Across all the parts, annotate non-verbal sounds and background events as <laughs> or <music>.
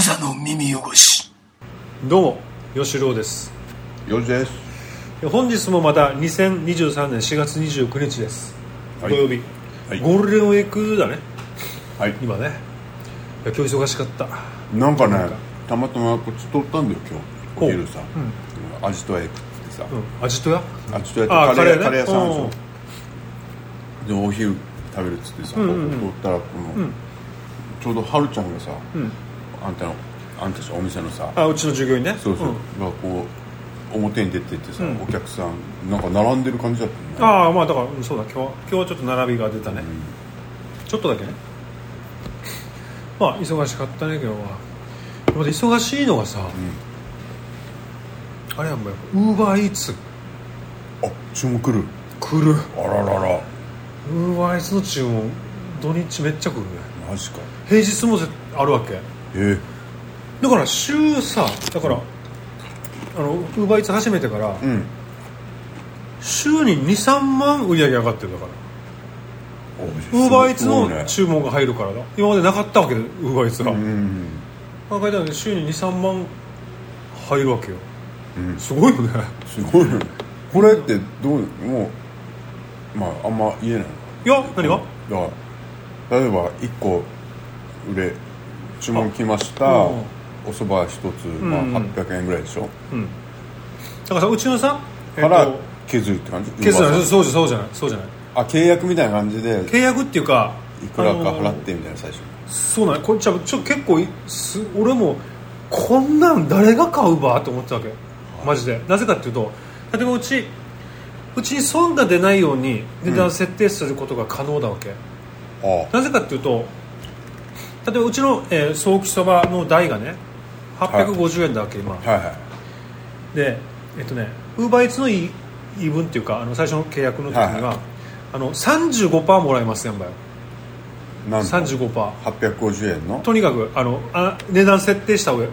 無座の耳汚し。どうも吉郎です。よしです。本日もまた2023年4月29日です、はい。土曜日、はい。ゴールデンウィークだね。はい。今ね。いや今日忙しかった。なんかねなんか。たまたまこっち通ったんだよ今日。お昼さ。うん。アジト屋行くってさ。うん。味とや？アジト屋ってカレーカレーね。カレー屋さんでしでお昼食べるっつってさ通ったらこのうん。ちょうどはるちゃんがさうんあんたのあんたお店のさ。あうちの従業員ね。そうそう、ん。がこう表に出てってさ、うん。お客さんなんか並んでる感じだったよね。ああまあだからうんそうだ。今日は今日はちょっと並びが出たね、ちょっとだけね。まあ忙しかったね今日は。また忙しいのがさ、あれやんもうウーバーイーツあ注文来る。来る。あららら。ウーバーイーツの注文土日めっちゃ来るね。マジか。平日もぜあるわけえ。だから週さだからあのウーバーイーツ始めてからー、うん。週に23万売り上げ上がってるだから。ウーバーイーツの注文が入るからだ。今までなかったわけでウーバーイーツが、うん考えたらね週に23万入るわけよ。うん。すごいよね。すごいね。これってどうもうまああんま言えないいや何が？だから例えば1個売れ注文来ました。あお蕎麦一つ、まあ、うん800円ぐらいでしょ、うん。だからさうちのさ、からと削るって感じ？決断うまさ。そうじゃそうじゃない。そうじゃない。あ契約みたいな感じで。契約っていうかいくらか払ってみたいな最初。そうなんこっちはちょ結構いす俺もこんなん誰が買うばって思ってたわけ。マジで。なぜかっていうと例えばうちうちに損が出ないように値段設定することが可能だわけ、あ。なぜかっていうと例えばうちの、えー、ソーキそばの台がね850円だわけ今、はい。はいでえっとねウーバーイーツの言い言い分っていうかあの最初の契約の時には、はいあの35%もらえますやんばよなんと？35% 850円の？とにかくあのあ値段設定した上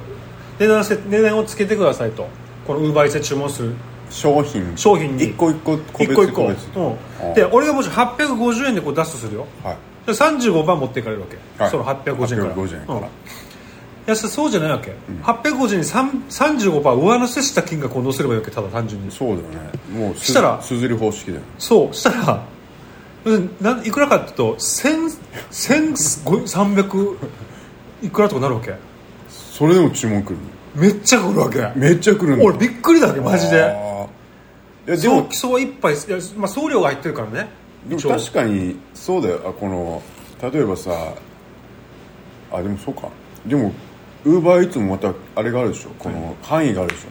値段せ値段をつけてくださいと。このウーバーイーツで注文する。商品。商品に。一個一個個別一個一個。個別うん。あで俺がもし850円でこう出すとするよ。はいで35%持っていかれるわけ、はい。その850円から。850円から。うん。いやそそうじゃないわけ、850円に3 35%上乗せした金額を乗せればいいわけただ単純に。そうだよね。もうすしたらすずり方式だよ。そう。したらなんいくらかっていうと1300いくらとかなるわけ。それでも注文来るめっちゃ来るわけ。めっちゃ来る俺びっくりだわけマジで。いやでも基礎は一杯いや、まあ、送料が入ってるからねでも確かにそうだよ。あこの例えばさあでもそうか。でもウーバーイーツもまたあれがあるでしょ。この範囲があるでしょ。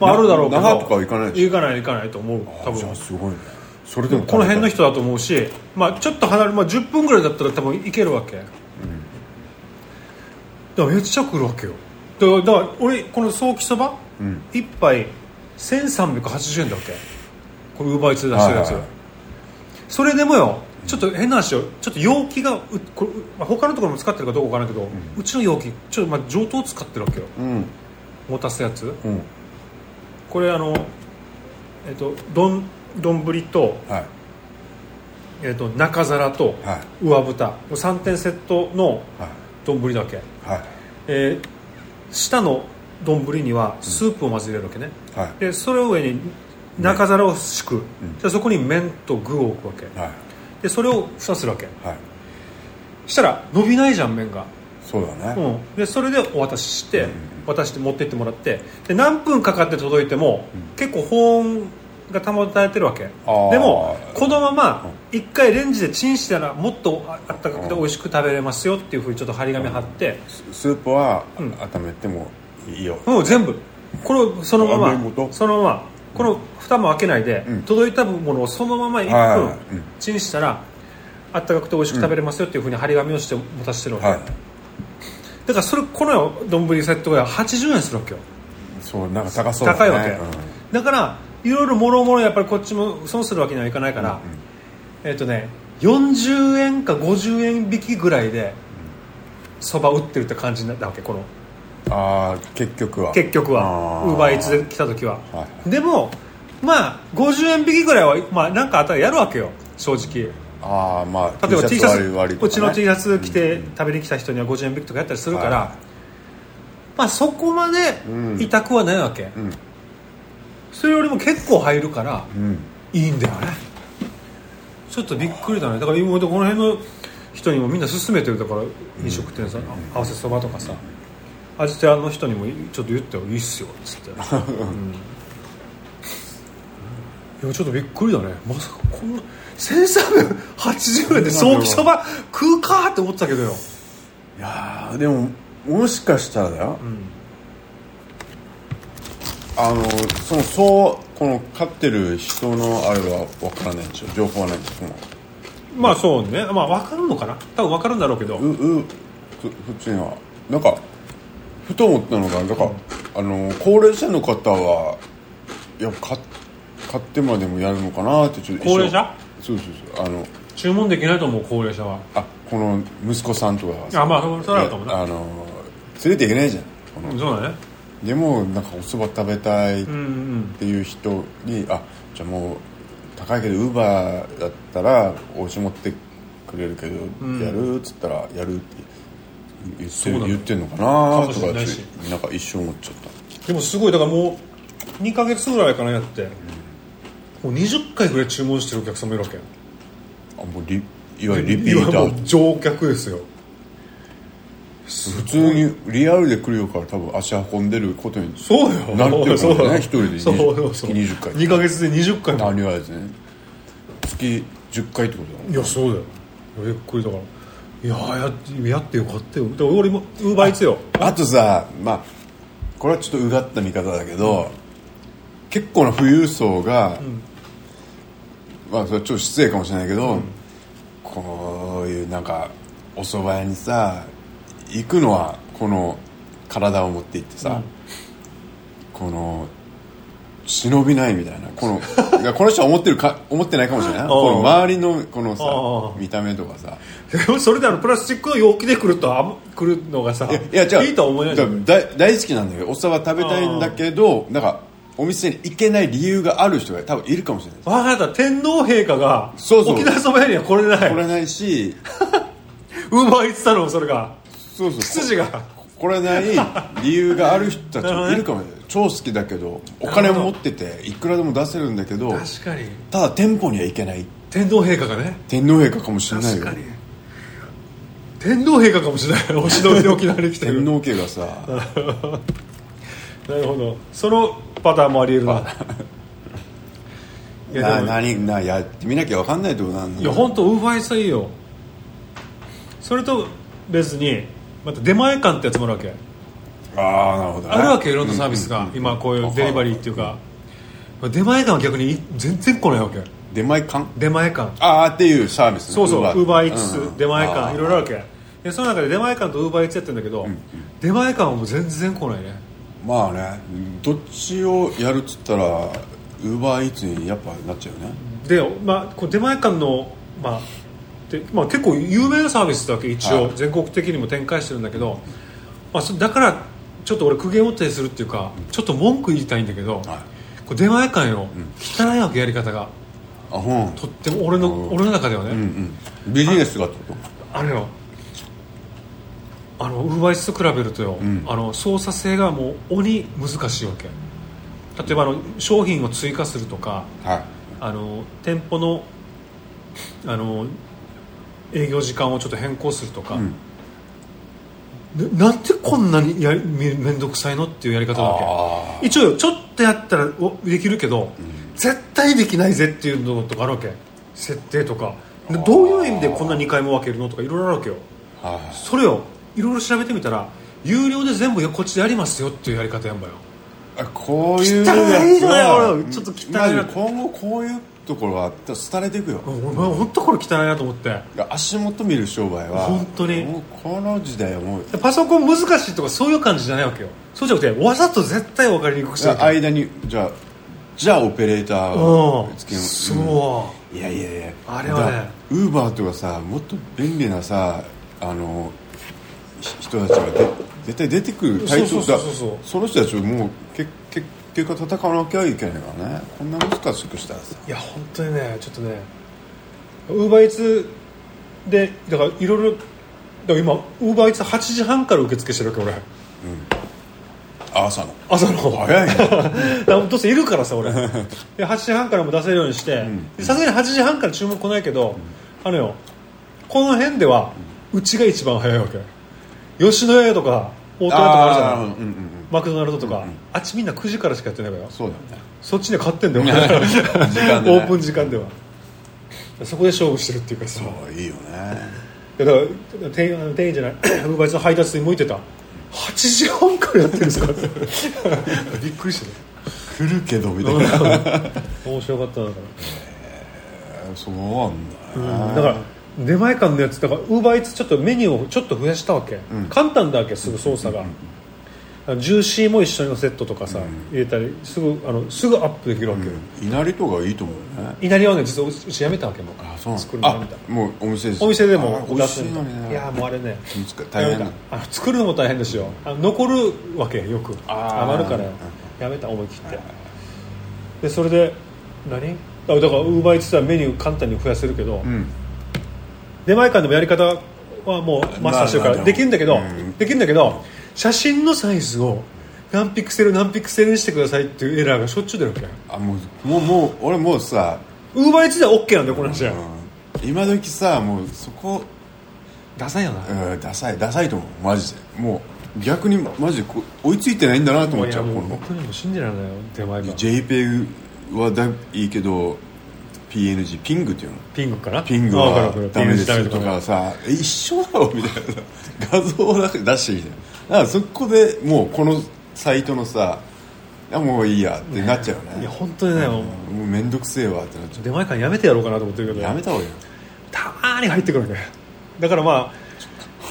まあ、あるだろうけど。那覇とかは行かないでしょ。行かない行かないと思う。多あじゃ分あすごいね。それでもこの辺の人だと思うし、まあ、ちょっと離れ、まあ、10分ぐらいだったら多分行けるわけ、だからめっちゃ来るわけよ。だからだから俺このソーキそば、うん。一杯1380円だわけ？これウーバーイーツで出してるやつ、はいはいそれでもよちょっと変な話よちょっと容器がうこれ、まあ、他のところも使ってるかどうかわからないけど、うちの容器ちょっとまあ上等使ってるわけよ。うん。持たすやつ。うん。これあのえっと丼丼と,、はい。えっと中皿とはい。上蓋。3点セットのはい。丼だけ、はい。えー下の丼にはスープをまず入れるわけね、はい。でそれを上に中皿を敷く、でそこに麺と具を置くわけ。はい。でそれを蓋するわけ。はい。したら伸びないじゃん麺が、そうだね。うん、でそれでお渡しして、渡して持ってってもらってで何分かかって届いても、結構保温が保たれてるわけ。でもこのまま一回レンジでチンしたらもっとああったかくて美味しく食べれますよっていうふうにちょっと張り紙貼って、ススープはうん。温めてもいいよ。もう全部。これをそのまま。そのままこの蓋も開けないで、うん。届いたものをそのまま1分チンしたらあったかくて美味しく食べれますよっていうふうに張り紙をして持たせてるわけ、はい。だからそれこの丼セットが80円するわけよ。そうなんか高そうだね。高いわけ、うん。だからいろいろもろもろやっぱりこっちも損するわけにはいかないから、えっ、とね40円か50円引きぐらいでそば売ってるって感じになったわけこのああ結局は。結局は。あウーバーイーツで来た時は、はでもまあ50円引きぐらいはまあなんかあったらやるわけよ。正直。ああまあ例えば T シャツね。うちの T シャツ着て食べに来た人には50円引きとかやったりするから、はまあそこまで痛くはないわけ、ん。それよりも結構入るからうん。いいんだよね。ちょっとびっくりだね。だから今までこの辺の人にもみんな勧めてる。だから飲食店さん。合わせそばとかさ味付け屋の人にもちょっと言ってよいいっすよっつって、うん。いやちょっとびっくりだね。まさかこんな1380円でソーキそば食うかって思ってたけどよ。いやーでももしかしたらだよ、あのそのそうこの飼ってる人のあれは分からないんでしょ？情報はないんでしょ？まあそうね。まあ分かるのかな？多分分かるんだろうけど。ううふ普通には。なんかふと思ったのがだから、あの高齢者の方はいや買買ってまでもやるのかなってちょっと高齢者？そうそうそう。あの注文できないと思う高齢者は。あこの息子さんとかあまあそそれはあるかもな。あの連れていけないじゃん。このそうだね。でもなんかお蕎麦食べたいっていう人に、あじゃあもう高いけどウーバーだったらお家持ってくれるけど、やるっつったらやるって言って言ってんのかな？とかなんか一瞬思っちゃった。でもすごいだからもう2ヶ月ぐらいかなやって。もう20回ぐらい注文してるお客さんもいるわけ。あもうリいわゆるリピーター。う乗客ですよ。普通にリアルで来るよから多分足運んでることにそうよ。なるってことだよね一人で。そう20そうそう月20回。2ヶ月で20回。も何がですね月10回ってことだもんいやそうだよ。びっくりだからいやーやってよかったよ。俺もウーバーイーツよ。あとさまあこれはちょっとうがった見方だけど、結構な富裕層が、まあそれはちょっと失礼かもしれないけど、こういうなんかお蕎麦屋にさ行くのはこの体を持って行ってさ、この忍びないみたいなこの <laughs> この人は思ってるか思ってないかもしれないこの周りのこのさ見た目とかさ。それであのプラスチックの容器で来るとあ来るのがさいや違ういいとは思えない大好きなんだけどお蕎麦食べたいんだけどなんかお店に行けない理由がある人が多分いるかもしれない分かった。天皇陛下がそうそう。沖縄そば屋には来れない。来れないし。ウーバーイーツ頼むそれが。そうそう。筋が。来れない理由がある人たちもいるかもしれない超好きだけどお金も持ってていくらでも出せるんだけど確かに。ただ店舗には行けない。天皇陛下がね。天皇陛下かもしれないよ。確かに。天皇陛下かもしれない。お忍びで沖縄に来てる。天皇家がさ。<laughs> なるほど。そのパターンもありえる <laughs> な。いや何なやってみなきゃ分かんないってことなんだいや本当ウーバーイーツはいいよ。それと別にまた出前館ってやつもあるわけああなるほどね。あるわけいろんなサービスが、今こういうデリバリーっていうか。出前館は逆に全然来ないわけ。出前館？出前館。ああっていうサービスね。そうそうウーバーイーうんツうん。出前館いろいろあるわけ。でその中で出前館とウーバーイーツやってるんだけど、出前館はもう全然来ないね。まあねどっちをやるっつったらウーバーイーツにやっぱなっちゃうね。で、まあ、こう出前館の、まあでまあ、結構有名なサービスだけ一応はい。全国的にも展開してるんだけど、まあ、そだからちょっと俺苦言を呈するっていうかちょっと文句言いたいんだけど、はい。こう出前館よ、汚いわけやり方が。あほん。とっても俺のうん俺の中ではね、うんうん。ビジネスがってこあれよ。あのウーバーイーツと比べるとよ、ん。あの操作性がもう鬼難しいわけ。例えばあの商品を追加するとかとはい。あの店舗のあの営業時間をちょっと変更するとか、んななんでこんなにや面倒くさいのっていうやり方なわあけ一応よちょっとやったらおできるけど、絶対できないぜっていうのとかあるわけ。設定とか。でどういう意味でこんな2回も分けるのとかいろいろあるわけよ。それをいろいろ調べてみたら有料で全部こっちでやりますよっていうやり方やんばよ。あこういうやつは。ちょっと汚い。今後こういうところがあったら廃れていくよ。俺本当これ汚いなと思って。足元見る商売は本当に。もうこの時代はもうでパソコン難しいとかそういう感じじゃないわけよ。そうじゃなくてわざと絶対分かりにくくしてる間にじゃあじゃあオペレーターうん。をつけよそう、いやいやいや。あれはね。ウーバーとかさもっと便利なさあのひ人たちがで絶対出てくる対象だ。その人たちをもうけけ結果戦わなきゃいけないからね。こんな難しくしたらさ。いや本当にねちょっとねウーバーイーツでだからいろいろだから今ウーバーイーツ8時半から受付してるわけ俺、あ朝の。朝の。早いね。<laughs> だからどうせいるからさ俺。で8時半からも出せるようにしてでさすがに8時半から注文来ないけど、あのよこの辺ではうちが一番早いわけ。吉野家とか大戸屋とかあるじゃない。ーうんうんうんマクドナルドとか、あっちみんな9時からしかやってないから。そうだね。そっちには勝ってんだよ。<laughs> ね。<laughs> オープン時間では。そこで勝負してるっていうかさ。そういいよね。だから店員店員じゃないウーバーイーツの配達員向いてた。8時半からやってるんですか <laughs> びっくりして来るけどみたいな。た面白かっただかそうなんだら、だから出前館のやつだからウーバーイーツちょっとメニューをちょっと増やしたわけ、簡単だわけすぐ操作が、あのジューシーも一緒のセットとかさ、入れたりすぐあのすぐアップできるわけよ、いなりとかいいと思うよね。稲荷はね実はうちやめたわけもうあそうなん作るのやめた。あもうお店お店でもあ美味しいやもうあれね。難大変あの作るのも大変ですよ。残るわけよく。余るから。やめた思い切って。でそれで何？あだからウーバーイーツはメニュー簡単に増やせるけど、うん。出前館でもやり方はもうマスターしてるからまあできるんだけど、うん。できるんだけど写真のサイズを何ピクセル何ピクセルにしてくださいっていうエラーがしょっちゅう出るわけあもうもうもう俺もうさウーバーイーツでは OK なんだよこの話は、うん。今時さもうそこダサいよな、うんダサいダサいと思う。マジで。もう逆にマジでこう追いついてないんだなと思っちゃうこのう僕にも信じられないよ出前館 JPEG はだいいけど PNG ピングっていうの？ピングかな？ピングはダメですとかさえ一緒だろみたいな。画像だけ出してみたいなだからそこでもうこのサイトのさいやもういいやってなっちゃうよね。いや本当にね、もう。面倒くせえわってなっちゃ出前館やめてやろうかなと思ってるけど。うやめた方がいいよ。たまーに入ってくるわけだからまあ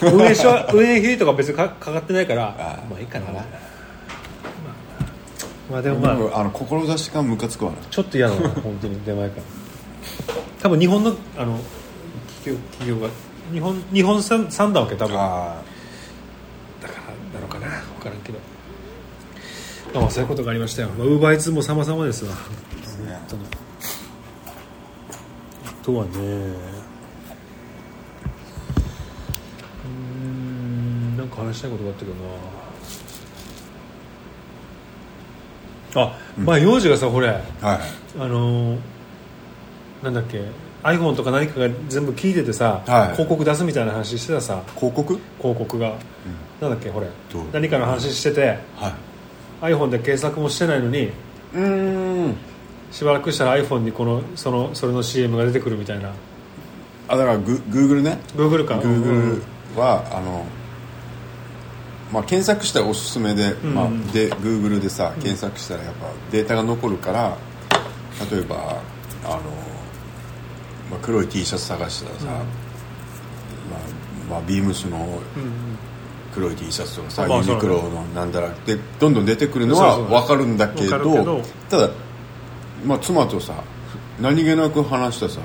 運営所運営費とか別にかかかってないからあまあいいかな。まあまあでもまあ。もうあの志がムカつくわな。ちょっと嫌なの本当に出前館。多分日本のあの企業企業が日本日本産産だわけ多分。あかな分からんけど。まあまあそういうことがありましたよ。ウーバーイーツも様々ですわ。あ本当にあとはねうーんなんか話したいことがあったけどな。あ、前幼児がさこれ。はいあのーなんだっけ iPhone とか何かが全部聞いててさ、はい広告出すみたいな話してたさ。広告？広告が、なんだっけこれ。何かの話してて。はい。iPhone で検索もしてないのにうーん。しばらくしたら iPhone にこのそのそれの CM が出てくるみたいな。あだからグ Google ね。Google か？Google はあのまあ、検索したらおすすめで,、まあ、で Google でさ検索したらやっぱデータが残るから例えばあの、まあ、黒い T シャツ探したらさ、まあまあ、ビームスの黒い T シャツとかさ、まあユニクロのなんだらってどんどん出てくるのは分かるんだけどただ、まあ、妻とさ何気なく話してさ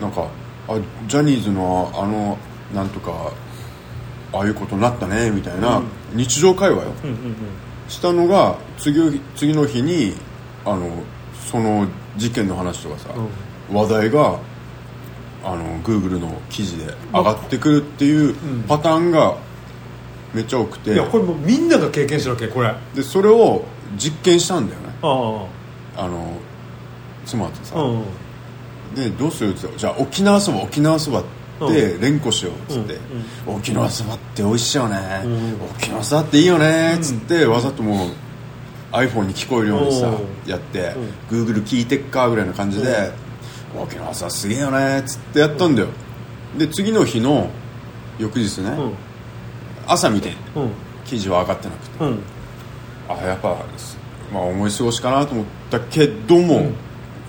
なんかあジャニーズのあのなんとかああいうことになったねみたいな、日常会話よ、うんうんうん。したのが次次の日にあのその事件の話とかさ、話題があの Google の記事で上がってくるっていうパターンがめっちゃ多くて、いやこれもうみんなが経験してるわけこれ。あでそれを実験したんだよね。ああ。の妻とさ、うんでどうするって言ったらじゃあ沖縄そば沖縄そばって連呼しようっつって、沖縄そばって美味しいよね、沖縄そばっていいよねっつって、わざともう iPhone に聞こえるようにさおやって、Google 聞いてっかぐらいな感じで、沖縄そばすげえよねっつってやったんだよ。で次の日の翌日ね、うん朝見てうん。記事は上がってなくて、うん。あやっぱ、まあ、思い過ごしかなと思ったけども、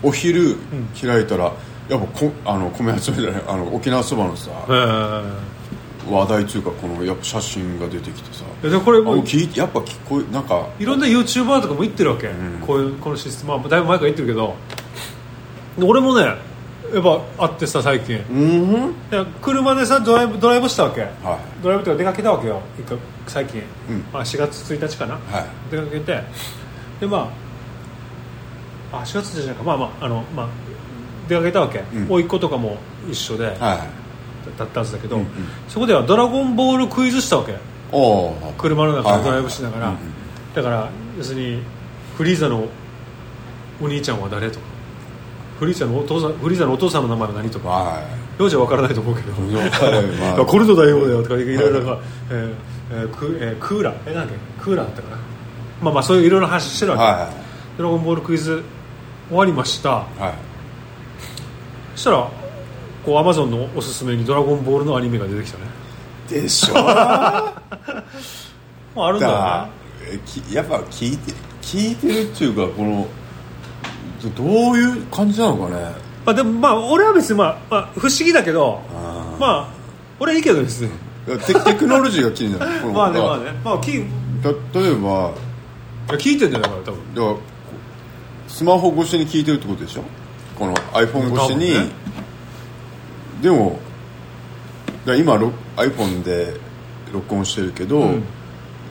お昼開いたらやっぱこあの米集めじゃないあの沖縄そばのさえー。話題っていうかこのやっぱ写真が出てきてさ。いやでこれあもやっぱ聞こえなんかいろんな YouTuber とかも言ってるわけ、ん。こういうこのシステム、まあ、だいぶ前から言ってるけど。で俺もねやっぱあってさ最近。うん。車でさドライブドライブしたわけ。はドライブとか出かけたわけよ。最近、うん。まあ、4月1日かな、い。は出かけて。でまああ4月じゃないか。まあまああのまあ出かけたわけ、ん。甥っ子とかも一緒で、いはい。だったはずだけど、うんうん。そこでは「ドラゴンボール」クイズしたわけ。車の中はいでドライブしながら、だから要するにフリーザのお兄ちゃんは誰とかフリーザのお父さんフリーザのお父さんの名前は何とか。は幼児は分からないと思うけど。い分かるまあコルド大王だよとかいろいろな、えーえークえークーラーえなんだっけ？クーラーだったかな。まあまあそういういろいろな話してるわけ、はドラゴンボールクイズ終わりました。いはい。そしたらこうアマゾンのおすすめにドラゴンボールのアニメが出てきたね。でしょ？だ <laughs> まああるんだよね。やっぱ聞いて聞いてるっていうかこのどどういう感じなのかね。まあでもまあ俺は別にまあ、まあ、不思議だけどあー。まあ俺はいいけどですねテテクノロジーが気になる。まあねだまあね。まあ聞いた例えばや聞いてんじゃないかな多分。だからスマホ越しに聞いてるってことでしょ？この iPhone 越しに、ね。でも今ロ iPhone で録音してるけど、うん。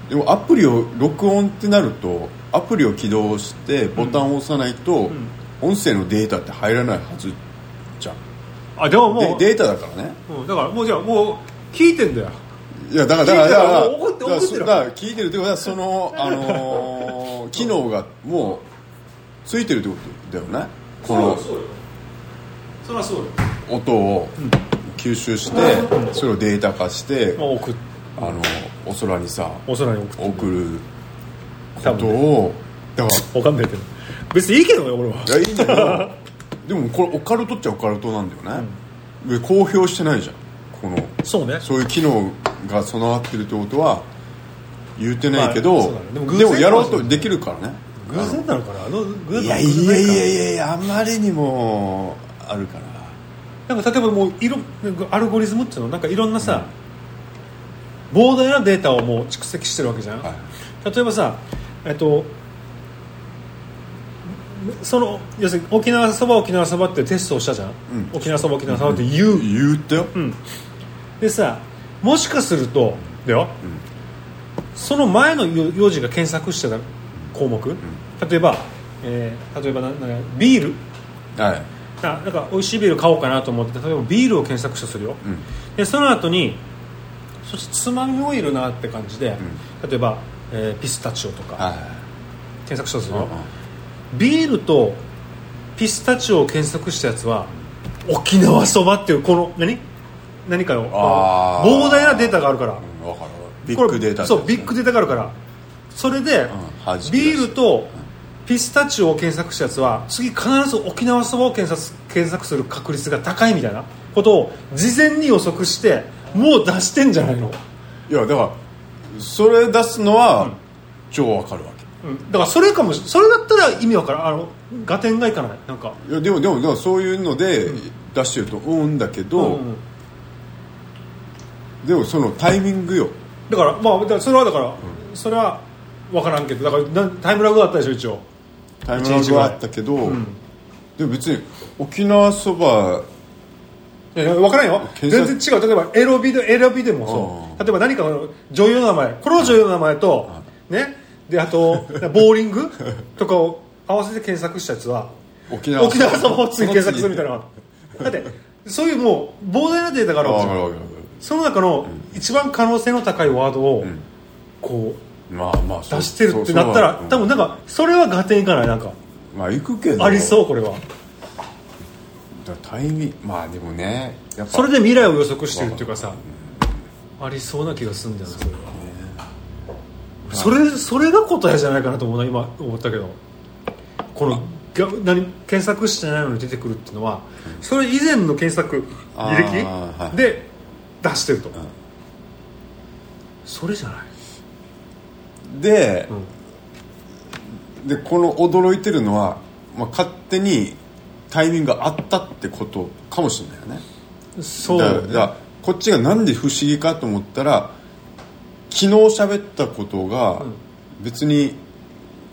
でもアプリを録音ってなるとアプリを起動してボタンを押さないと、音声のデータって入らないはずじゃん。あでももうでデータだからね。うん、だからもうじゃあもう聞いてんだよ。いやだからだから聞いてるだから怒ってだから怒ってるだから聞いてるってことはその <laughs> あのー機能がもうついてるってことだよね。このそそりゃそうよ。音を吸収してそれをデータ化してまあ送っあのお空にさお空に送ることをだかわかんないけど。別にいいけどね俺は。らいやいいんだけど <laughs> でもこれオカルトっちゃオカルトなんだよね、で公表してないじゃん。このそうね。そういう機能が備わってるってことは言ってないけど、まあそうだね。でも偶で然もやろうとできるからね。偶然なのかな？あの偶然いやいやいやいやいやあまりにもあるから。なんか例えばもういろなんかアルゴリズムっていうのなんかいろんなさ、膨大なデータをもう蓄積してるわけじゃん、はい。例えばさえっとその要するに沖縄そば沖縄そばってテストをしたじゃん、うん。沖縄そば沖縄そばって言う、言ったよ、うん。でさもしかするとだよ、その前の幼児が検索してた項目、例えば、えー例えばななんかビール。はい。あなんか美味しいビール買おうかなと思って例えばビールを検索したとするよ、うん。でその後にそしてつまみオイルなって感じで、例えば、えーピスタチオとか。はい。検索したとするよ、うんうん。ビールとピスタチオを検索したやつは沖縄そばっていうこの何？何かの膨大なデータがあるから。うんわ。かるビッグデータそうビッグデータがあるから。それで、弾き出すビールとピスタチオを検索したやつは次必ず沖縄そばを検索検索する確率が高いみたいなことを事前に予測してもう出してんじゃないの、いやだからそれ出すのは超わかるわうん、だからそれかもしそれだったら意味わからん。あの合点がいかない。なんか。けいやでもでもでもそういうので出してるとうんだけど、うんでもそのタイミングよ。だからまあそれはだから、それは分からんけどだからなタイムラグがあったでしょ一応。タイムラグはあったけど、ん。でも別に沖縄そばいや分からんよ。全然違う。例えばエロビでエロビでもそう。例えば何かの女優の名前。この女優の名前とね。であとボーリング？とかを合わせて検索したやつは沖縄。沖縄そばを次検索するみたいな。だってそういうもう膨大なデータがあるわけじゃその中の一番可能性の高いワードをん。こるまあまあ出してるってなったら多分なんかそれは合点いかないなんか。まあ行くけど。ありそうこれは。だタイミングまあでもねそれで未来を予測してるっていうかさありそうな気がするんだよなそれはそれ。それが答えじゃないかなと思うな今思ったけど。このが何検索してないのに出てくるっていうのはそれ以前の検索あ履歴で出してると。それじゃない。でう、ん。でこの驚いてるのは、まあ、勝手にタイミングがあったってことかもしれないよね。そう。だからこっちがなんで不思議かと思ったら昨日喋ったことが別に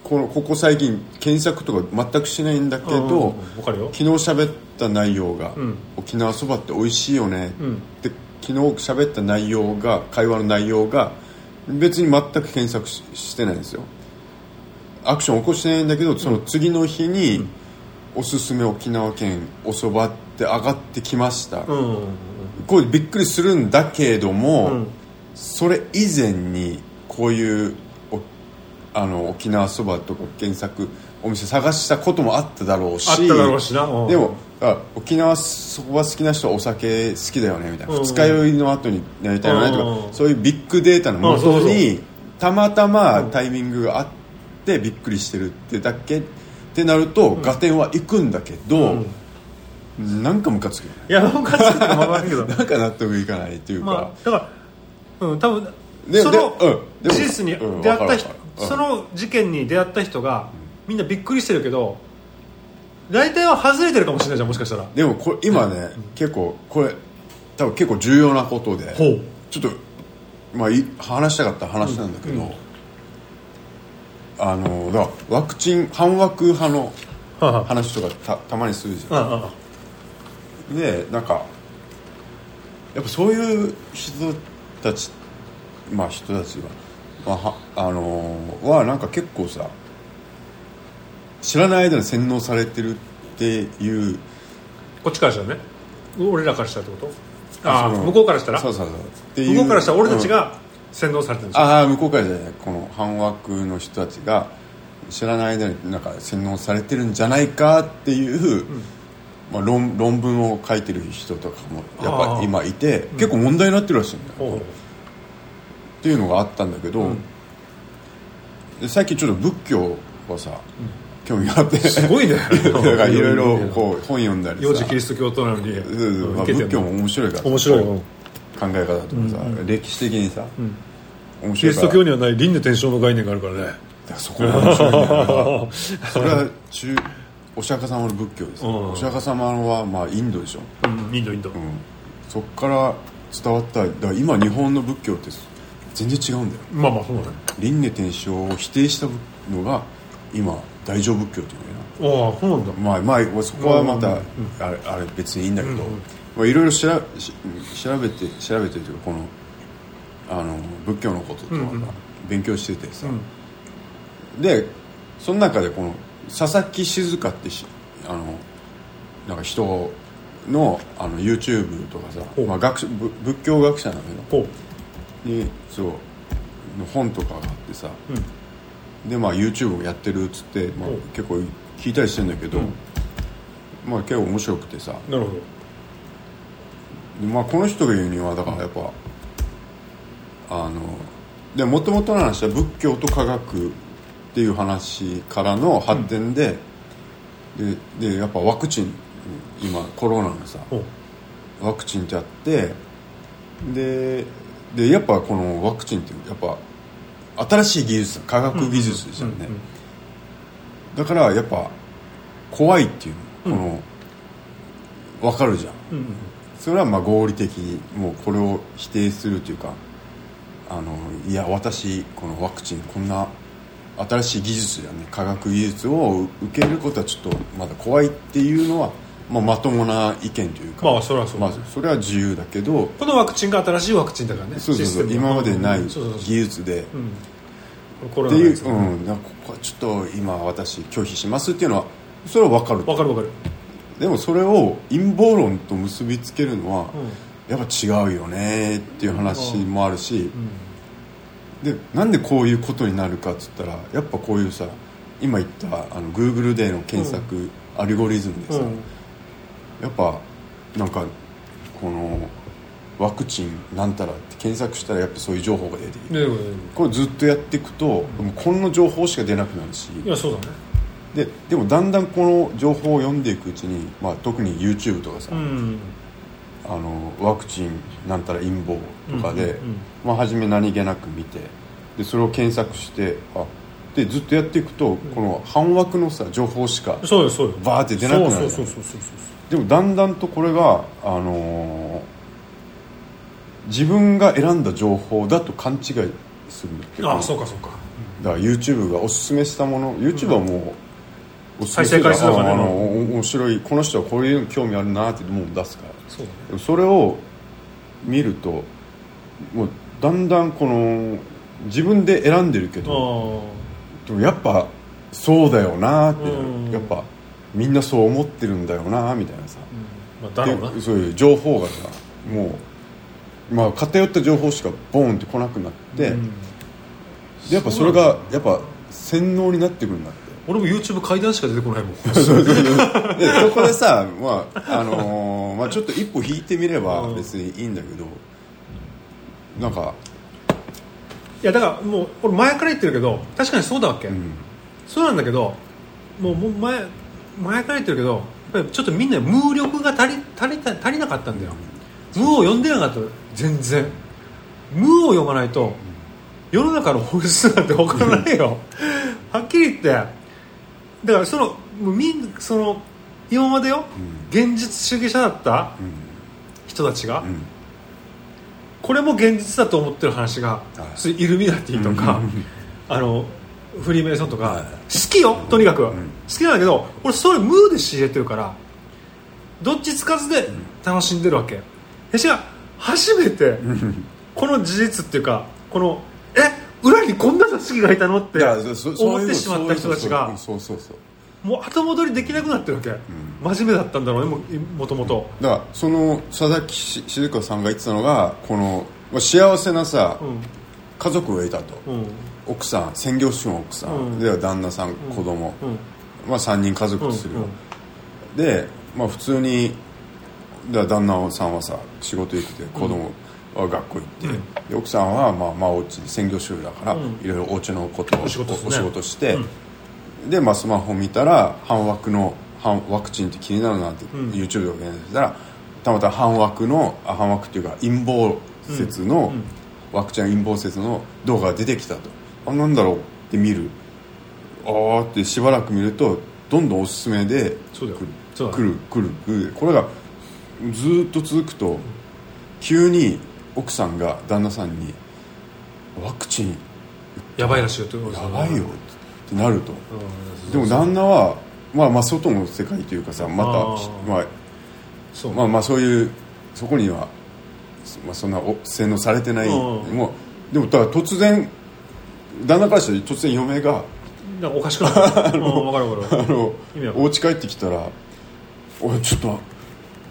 このここ最近検索とか全くしないんだけど、昨日喋った内容が、うん。沖縄そばって美味しいよね、うん。で昨日喋った内容が会話の内容が別に全く検索ししてないんですよ。アクション起こしてないんだけどその次の日に、おすすめ沖縄県おそばって上がってきました、うん。うんうんこれびっくりするんだけども、うん。それ以前にこういうおあの沖縄そばとか検索お店探したこともあっただろうしあっただろうしな。うん。でもあ沖縄そば好きな人はお酒好きだよねみたいな、うん。二日酔いの後になりたいよねとか、うん。そういうビッグデータのもとにたまたまタイミングがあってびっくりしてるってだけってなると、合点は行くんだけど、なんかムカつくよね。いやなんかつくってまあるけど。<laughs> なんか納得いかないっていうか、まあだからうん多分でその事実にうん出会った人その事件に出会った人がみんなびっくりしてるけど大体は外れてるかもしれないじゃんもしかしたら。でもこれ今ね、結構これ多分結構重要なことでちょっと、まあ、い話したかった話なんだけど、あのだからワクチン反ワク派の話とかたたまにするじゃん。でなんかやっぱそういう人たちまあ人たちは、まあ、はあのはなんか結構さ知らない間に洗脳されてるっていう。こっちからしたらね。俺らからしたらってこと？ああ向こうからしたら？そうそうそう。向こうからしたら俺たちうん。が洗脳されてるんですよ。ああ向こうからじゃないこの反枠の人たちが知らない間になんか洗脳されてるんじゃないかっていう、まあ、論論文を書いてる人とかもやっぱ今いて結構問題になってるらしいんだよ、ほうっていうのがあったんだけど、うん。で最近ちょっと仏教はさ、興味があって。すごいね。<laughs> だからいろいろこう本読んだりさ。幼児キリスト教徒なのにまあ仏教も面白いから。さ面白い考え方とかさ、歴史的にさ、面キ白いから。リスト教にはない輪廻転生の概念があるからね。だからそこが面白いんだよそれは中お釈迦様の仏教です、うん。お釈迦様はまあインドでしょ、うんインドインド。うん、そこから伝わっただから今日本の仏教って全然違うんだよ。まあまあそうだね。輪廻転生を否定したのが今大乗仏教っていうのよああそうなんだ。なまあまあそこはまたうん。あれあれ別にいいんだけど、うんうんまあ、いろいろ調べし調べて調べてというかこのあの仏教のこととかうんうん。勉強しててさ、うん。でその中でこの佐々木静香ってしあのなんか人のあの YouTube とかさまあ、学者ぶ仏教学者なんだけど。にそうの本とかがあってさ。うん。でまあ YouTube をやってるっつって、まあ結構聞いたりしてんだけど、まあ結構面白くてさ。なるほど。でまあこの人が言うにはだからやっぱあのでもともとの話は仏教と科学っていう話からの発展で、ででやっぱワクチン今コロナのさワクチンってあってででやっぱこのワクチンってやっぱ新しい技術科学技術ですよね、うんうんだからやっぱ怖いっていうこの、分かるじゃんうんうんそれはまあ合理的にもうこれを否定するというかあのいや私このワクチンこんな新しい技術やね。科学技術を受けることはちょっとまだ怖いっていうのは、まあ、まともな意見というかまあそれはそうまあ、それは自由だけどこのワクチンが新しいワクチンだからねそうそうそう。今までない技術で。うん。コロっていう、うん、ここはちょっと今私拒否しますっていうのはそれは分かるわかるわかるでもそれを陰謀論と結びつけるのは、うん。やっぱ違うよねっていう話もあるし、うん。でなんでこういうことになるかっつったらやっぱこういうさ今言ったあの Google での検索、アルゴリズムでさ、うん。やっぱなんかこのワクチンなんたらって検索したらやっぱそういう情報が出てくる。ねこれずっとやっていくと、こんな情報しか出なくなるし。いやそうだねででもだんだんこの情報を読んでいくうちに、まあ、特に YouTube とかさ、うん。あのワクチンなんたら陰謀とかで、うんうんうん。まあ、初め何気なく見てでそれを検索してあでずっとやっていくと、この半枠のさ情報しかそうよそうよ。バーって出なくなるじゃん。そうそうそうそうそう。でもだんだんとこれが、あのー自分が選んだ情報だと勘違いするっていうああそうかそうか。だから YouTube がおすすめしたもの YouTube はもう、再生回数とかね。あのお面白い。この人はこういうの興味あるなってもう出すから。そうだね。それを見るともうだんだんこの自分で選んでるけどあでもやっぱそうだよなってう。ん。やっぱみんなそう思ってるんだよなみたいなさ。あまあそういう情報がさもう、まあ、偏った情報しかボーンって来なくなって、うん。でやっぱそれがやっぱ洗脳になってくるんだって俺も YouTube 階段しか出てこないもん。<laughs> でそこでさ、まああのーまあ、ちょっと一歩引いてみれば別にいいんだけど、なんか、いやだからもう俺前から言ってるけど確かにそうだわけ、うん。そうなんだけどもうもう前前から言ってるけどやっぱりちょっとみんな無力が足り足りた足りなかったんだよ。無を読んでなかった。全然。無を読まないと世の中の本質なんて分からないよ。<laughs> はっきり言ってだからそのみんその今までよ、現実主義者だった人たちが、うん。これも現実だと思ってる話が、はい。イルミナティとか、<laughs> あのフリーメイソンとか、はい。好きよとにかく、ん。好きなんだけど俺それムーで仕入れてるからどっちつかずで楽しんでるわけ。私が初めてこの事実っていうかこのえ裏にこんな座敷がいたのって思ってしまった人たちがそうそうそうそう。もう後戻りできなくなってるわけ、真面目だったんだろうねももともとだからその佐々木し静香さんが言ってたのがこのまあ幸せなさ、うん。家族がいたと、うん。奥さん専業主婦の奥さん、うん。で旦那さん、子供、うん。まあ、3人家族とするで、まあ、普通にだ旦那さんはさ仕事行ってて子供は学校行って、で奥さんはまあまあお家専業主婦だから、うん。いろいろお家のことをお仕事して、で、まあ、スマホ見たら半枠の半ワクチンって気になるなって、ん。YouTube で検索したらたまたま半枠のあ半枠っていうか陰謀説の、うん。ワクチン陰謀説の動画が出てきたと。あなんだろうって見る。ああってしばらく見るとどんどんおすすめでそうだよ。来る。そうだ来る来る。これがずーっと続くと急に奥さんが旦那さんに「ワクチンやばいらしいよってやばいよ」ってなると。うんでも旦那はまあまあ外の世界というかさまたまあそうまあまあそういうそこには、まあ、そんなお洗脳されてない、うんもうでもだから突然旦那からしたら突然嫁がなんかおかしくなる。<laughs> あのお家帰ってきたら「おいちょっと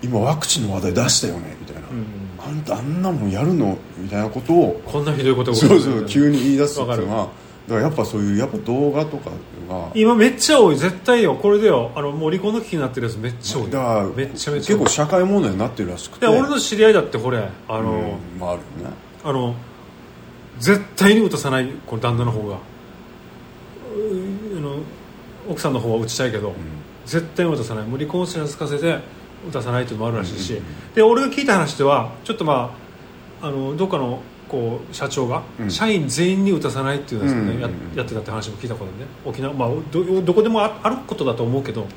今ワクチンの話題出したよね」みたいな、あんたあんなもんやるの?」みたいなことをこんなひどいことそうる。そう急に言い出すっていうのはだからやっぱそういうやっぱ動画とかが今めっちゃ多い。絶対よ。これでよ。あのもう離婚の危機になってるやつめっちゃ多い。だからめっちゃめちゃ結構社会問題になってるらしくて。で俺の知り合いだってこれ。あの、うんまああるよね。あの絶対に打たさないこの旦那の方が。うあの奥さんの方は打ちたいけど、絶対に打たさない。もう離婚してつかせて打たさないっていうのもあるらしいし、で俺が聞いた話ではちょっとまああのどっかのこう社長が、うん。社員全員に打たさないっていうのを、ねややってたって話も聞いたことね沖縄、まあ、どどこでもああることだと思うけど、ま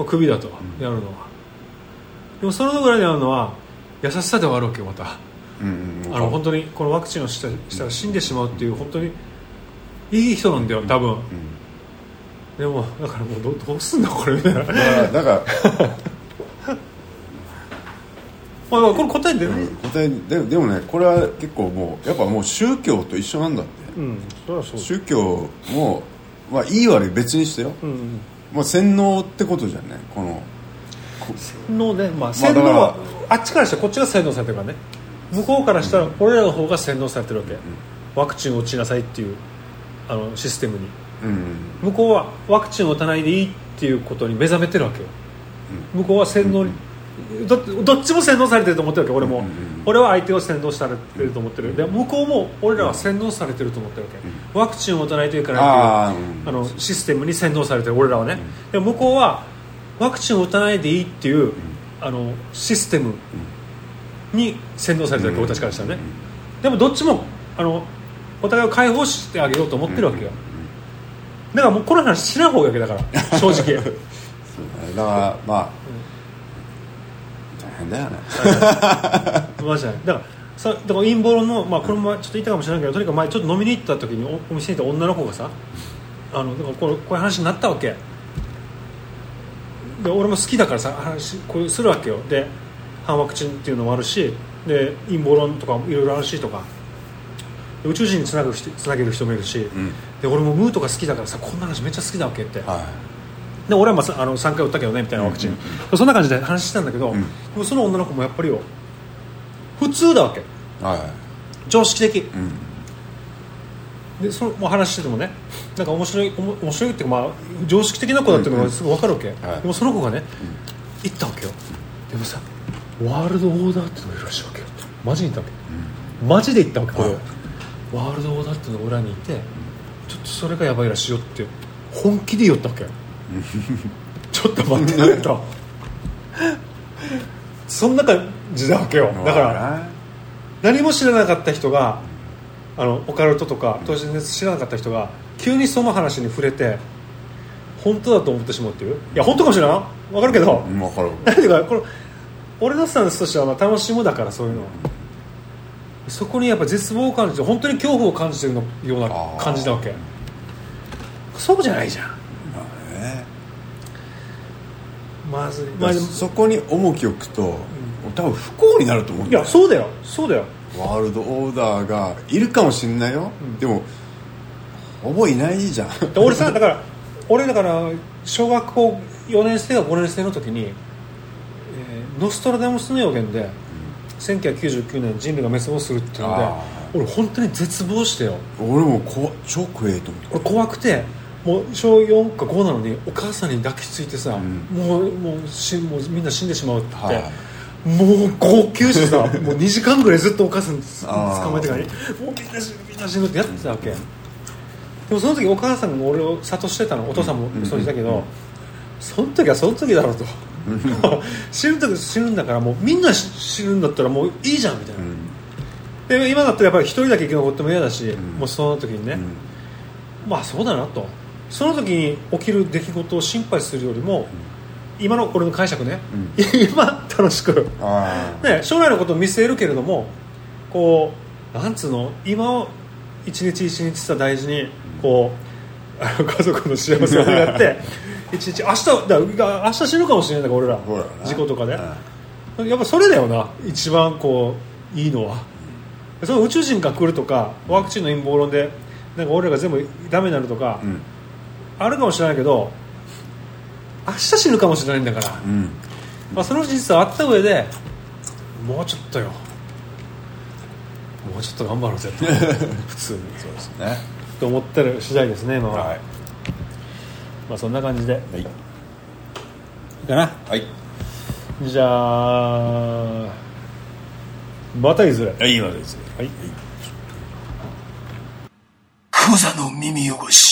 あ、クビだと、やるのは。でもそのぐらいであるのは優しさではあるわけよまた。あの本当にこのワクチンをしたしたら死んでしまうっていう本当にいい人なんだよ多分、でもだからもうどどうすんだこれみたいな。だからだからまあこれ答え出ない？うん、答えででもねこれは結構もうやっぱもう宗教と一緒なんだって。それはそう。宗教もまあいい悪い別にしてよ、うんまあ、洗脳ってことじゃんねこの。のね。まあ洗脳だからはあっちからしたらこっちが洗脳されてるからね。向こうからしたら俺らの方が洗脳されてるわけ、ワクチンを打ちなさいっていうあのシステムに。うん向こうはワクチンを打たないでいいっていうことに目覚めてるわけよ、向こうは洗脳に、どどっちも洗脳されてると思ってるわけ俺も、俺は相手を洗脳されてると思ってる。で向こうも俺らは洗脳されてると思ってるわけ、ワクチンを打たないといけないあっていうーうん。あのシステムに洗脳されてる俺らはね、で向こうはワクチンを打たないでいいっていう、あのシステムに洗脳されてるわけ、俺たちからしたらね、でもどっちもあのお互いを解放してあげようと思ってるわけよ、だからもうこの話しない方がいいわけだから正直。<laughs> だからまあ、大変だよねマジでだからさだから陰謀論の、まあ、これもちょっと言ったかもしれないけどとにかく前ちょっと飲みに行った時におお店にいた女の子がさあのだからこれこういう話になったわけ。で俺も好きだからさ話こうするわけよ。で反ワクチンっていうのもあるしで陰謀論とかもいろいろあるしとか。で宇宙人につなぐ人つなげる人もいるし、ん。で俺もムーとか好きだからさこんな話めっちゃ好きだわけって、はで俺はまあさあの3回打ったけどねみたいなワクチン、そんな感じで話してたんだけど、ん。でもその女の子もやっぱりよ普通だわけ。いは常識的。いうん。でそのまあ話しててもねなんか面白い面白いっていうか、まあ、常識的な子だっていうのがすぐ分かるわけ、はい。でもその子がね、行ったわけよ。でもさワールドオーダーっていうのがいるらしいわけよ。マジに行ったわけ、マジで行ったわけこれ、はい。ワールドオーダーっていうのが裏にいてちょっとそれがやばいらしいよって本気で言ったわけ <laughs> ちょっと待ってくれと。そんな感じなわけよ。だから何も知らなかった人があのオカルトとか当時知らなかった人が急にその話に触れて本当だと思ってしまうっていう？いや本当かもしれない。わかるけど、うん分かる。<laughs> なんていうかこの俺のスタンスとしてはまあ楽しむだからそういうの。はそこにやっぱ絶望を感じて本当に恐怖を感じてるのような感じなわけ。そうじゃないじゃん。まあね。まずい、まあ、でもそこに重きを置くと、多分不幸になると思うんいだよやそうだよ。そうだよ。ワールドオーダーがいるかもしんないよ、でもほぼいないじゃん。で俺さだから俺だから小学校4年生か5年生の時に、えーノストラダムスの予言で、1999年人類が滅亡するっていうのであ俺本当に絶望してよ。俺もこ超怖えと思って俺怖くてもう小4か5なのにお母さんに抱きついてさ、ん。もうもうしもうみんな死んでしまうってはもう号泣してさ <laughs> もう2時間ぐらいずっとお母さん捕まえてからにもうみんな死ぬみんな死ぬってやってたわけ、でもその時お母さんも俺を諭してたのお父さんもそうしたけど、その時はその時だろうと。死ぬ時死ぬんだからもうみんな死死ぬんだったらもういいじゃんみたいな、で今だったらやっぱり一人だけ生き残っても嫌だし、もうその時にね、まあそうだなとその時に起きる出来事を心配するよりも、今の俺の解釈ね、<laughs> 今楽しく、あね、将来のことを見据えるけれどもこうなんつうの？今を一日一日さ大事にこうあの家族の幸せを願って <laughs> 一日明日だ明日死ぬかもしれないんだから俺ら。事故とかで、やっぱそれだよな。一番こういいのは。その宇宙人が来るとかワクチンの陰謀論でなんか俺らが全部ダメになるとか、うんあるかもしれないけど明日死ぬかもしれないんだから、うん。まあ、その事実はあった上でもうちょっとよ。もうちょっと頑張ろうぜと。<laughs> 普通に。そうですね。と思ってる次第ですね今は、はい。まあそんな感じで。はい。いいかな。はい。じゃあまたいずれはい今です。はい。クザの耳汚し